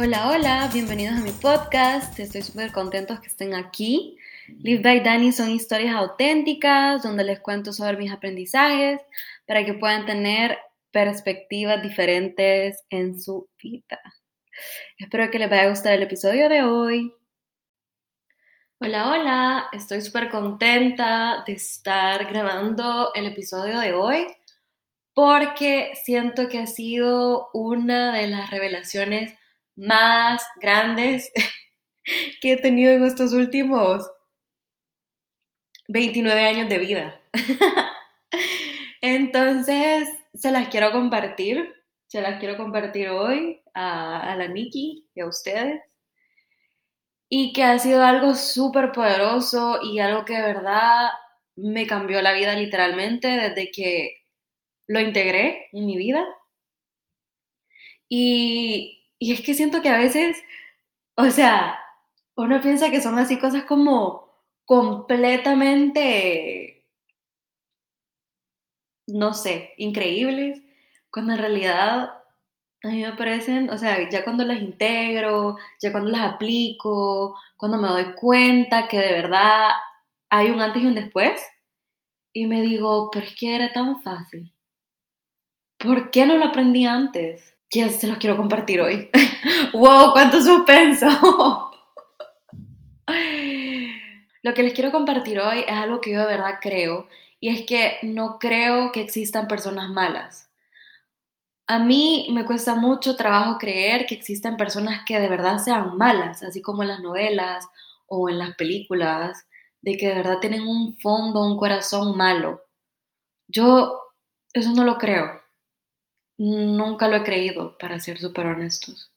Hola, hola, bienvenidos a mi podcast. Estoy súper contentos que estén aquí. Live by Dani son historias auténticas donde les cuento sobre mis aprendizajes para que puedan tener perspectivas diferentes en su vida. Espero que les vaya a gustar el episodio de hoy. Hola, hola, estoy súper contenta de estar grabando el episodio de hoy porque siento que ha sido una de las revelaciones más grandes que he tenido en estos últimos 29 años de vida. Entonces, se las quiero compartir, se las quiero compartir hoy a, la Nikki y a ustedes. Y que ha sido algo súper poderoso y algo que de verdad me cambió la vida literalmente desde que lo integré en mi vida. Y y es que siento que a veces, o sea, uno piensa que son así cosas como completamente, no sé, increíbles, cuando en realidad a mí me parecen, o sea, ya cuando las integro, ya cuando las aplico, cuando me doy cuenta que de verdad hay un antes y un después, y me digo, pero que era tan fácil. ¿Por qué no lo aprendí antes? Que se los quiero compartir hoy. ¡Wow! ¡Cuánto suspenso! Lo que les quiero compartir hoy es algo que yo de verdad creo y es que no creo que existan personas malas. A mí me cuesta mucho trabajo creer que existan personas que de verdad sean malas, así como en las novelas o en las películas, de que de verdad tienen un fondo, un corazón malo. Yo eso no lo creo. Nunca lo he creído, para ser súper honestos.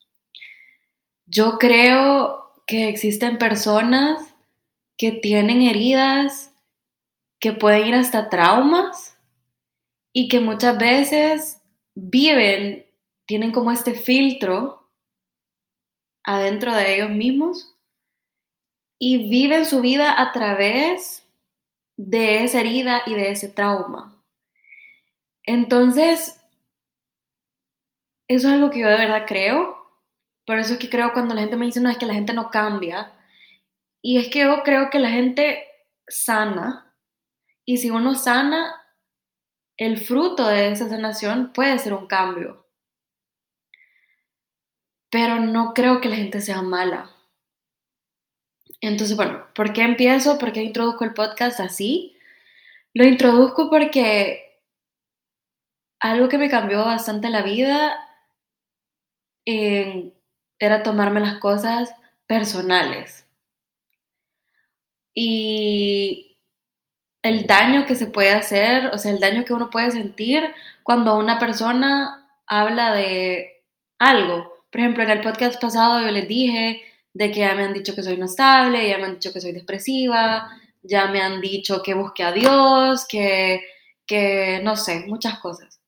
Yo creo que existen personas que tienen heridas, que pueden ir hasta traumas y que muchas veces viven, tienen como este filtro adentro de ellos mismos y viven su vida a través de esa herida y de ese trauma. Entonces, eso es algo que yo de verdad creo. Por eso es que creo cuando la gente me dice, no, es que la gente no cambia. Y es que yo creo que la gente sana. Y si uno sana, el fruto de esa sanación puede ser un cambio. Pero no creo que la gente sea mala. Entonces, bueno, ¿por qué empiezo? ¿Por qué introduzco el podcast así? Lo introduzco porque algo que me cambió bastante la vida era tomarme las cosas personales. Y el daño que se puede hacer, o sea, el daño que uno puede sentir cuando una persona habla de algo. Por ejemplo, en el podcast pasado yo les dije de que ya me han dicho que soy no estable, ya me han dicho que soy depresiva, ya me han dicho que busque a Dios, que, que no sé, muchas cosas.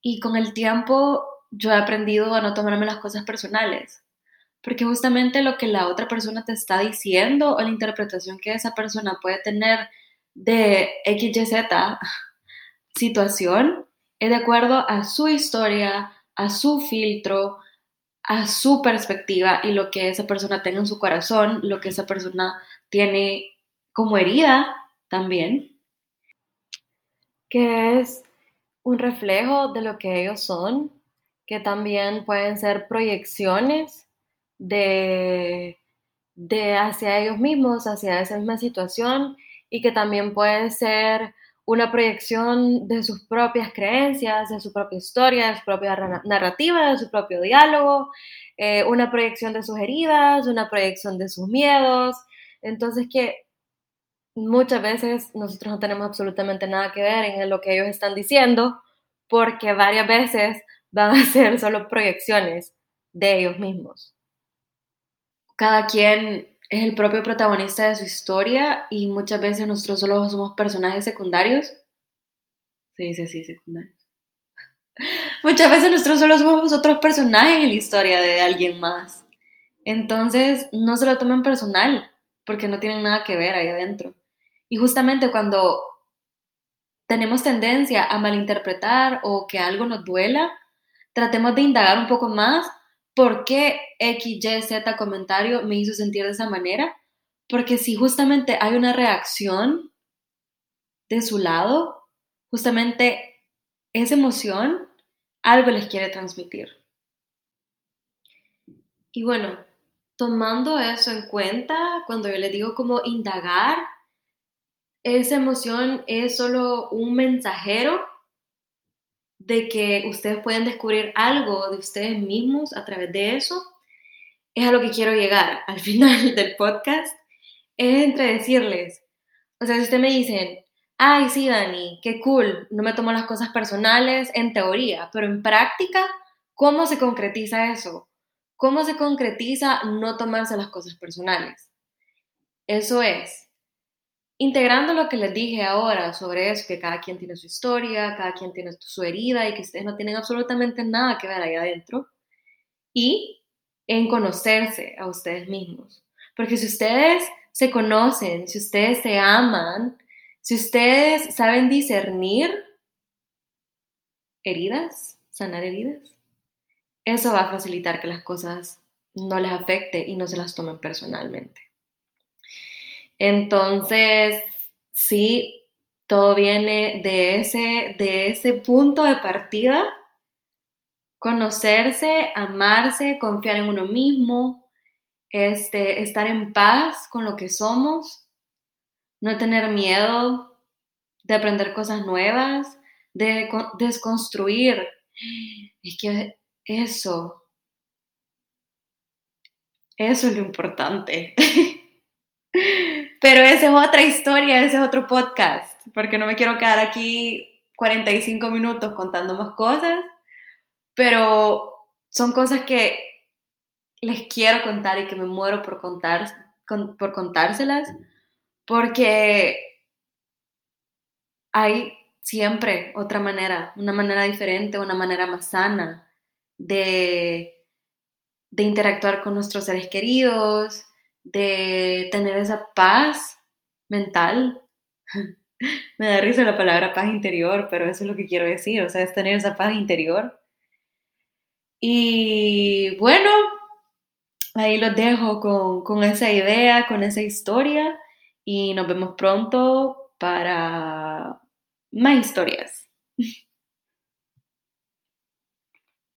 Y con el tiempo yo he aprendido a no tomarme las cosas personales, porque justamente lo que la otra persona te está diciendo o la interpretación que esa persona puede tener de XYZ situación es de acuerdo a su historia, a su filtro, a su perspectiva y lo que esa persona tenga en su corazón, lo que esa persona tiene como herida también, que es un reflejo de lo que ellos son que también pueden ser proyecciones de, de hacia ellos mismos, hacia esa misma situación, y que también puede ser una proyección de sus propias creencias, de su propia historia, de su propia narrativa, de su propio diálogo, eh, una proyección de sus heridas, una proyección de sus miedos. Entonces que muchas veces nosotros no tenemos absolutamente nada que ver en lo que ellos están diciendo, porque varias veces van a ser solo proyecciones de ellos mismos. Cada quien es el propio protagonista de su historia y muchas veces nosotros solo somos personajes secundarios. Se dice así, secundarios. Muchas veces nosotros solo somos otros personajes en la historia de alguien más. Entonces, no se lo tomen personal, porque no tienen nada que ver ahí adentro. Y justamente cuando tenemos tendencia a malinterpretar o que algo nos duela, tratemos de indagar un poco más por qué X, Y, Z comentario me hizo sentir de esa manera. Porque si justamente hay una reacción de su lado, justamente esa emoción algo les quiere transmitir. Y bueno, tomando eso en cuenta, cuando yo les digo como indagar, esa emoción es solo un mensajero de que ustedes pueden descubrir algo de ustedes mismos a través de eso. Es a lo que quiero llegar al final del podcast. Es entre decirles, o sea, si ustedes me dicen, ay, sí, Dani, qué cool, no me tomo las cosas personales en teoría, pero en práctica, ¿cómo se concretiza eso? ¿Cómo se concretiza no tomarse las cosas personales? Eso es, integrando lo que les dije ahora sobre eso, que cada quien tiene su historia, cada quien tiene su herida y que ustedes no tienen absolutamente nada que ver ahí adentro, y en conocerse a ustedes mismos. Porque si ustedes se conocen, si ustedes se aman, si ustedes saben discernir heridas, sanar heridas, eso va a facilitar que las cosas no les afecte y no se las tomen personalmente. Entonces, sí, todo viene de ese, de ese punto de partida, conocerse, amarse, confiar en uno mismo, este, estar en paz con lo que somos no tener miedo de aprender cosas nuevas, de desconstruir. Es que eso, eso es lo importante. Pero esa es otra historia, ese es otro podcast, porque no me quiero quedar aquí 45 minutos contando más cosas, pero son cosas que les quiero contar y que me muero por, contar, por contárselas porque hay siempre otra manera, una manera diferente, una manera más sana de, de interactuar con nuestros seres queridos, de tener esa paz mental. Me da risa la palabra paz interior, pero eso es lo que quiero decir, o sea, es tener esa paz interior. Y bueno, ahí los dejo con, con esa idea, con esa historia y nos vemos pronto para más historias.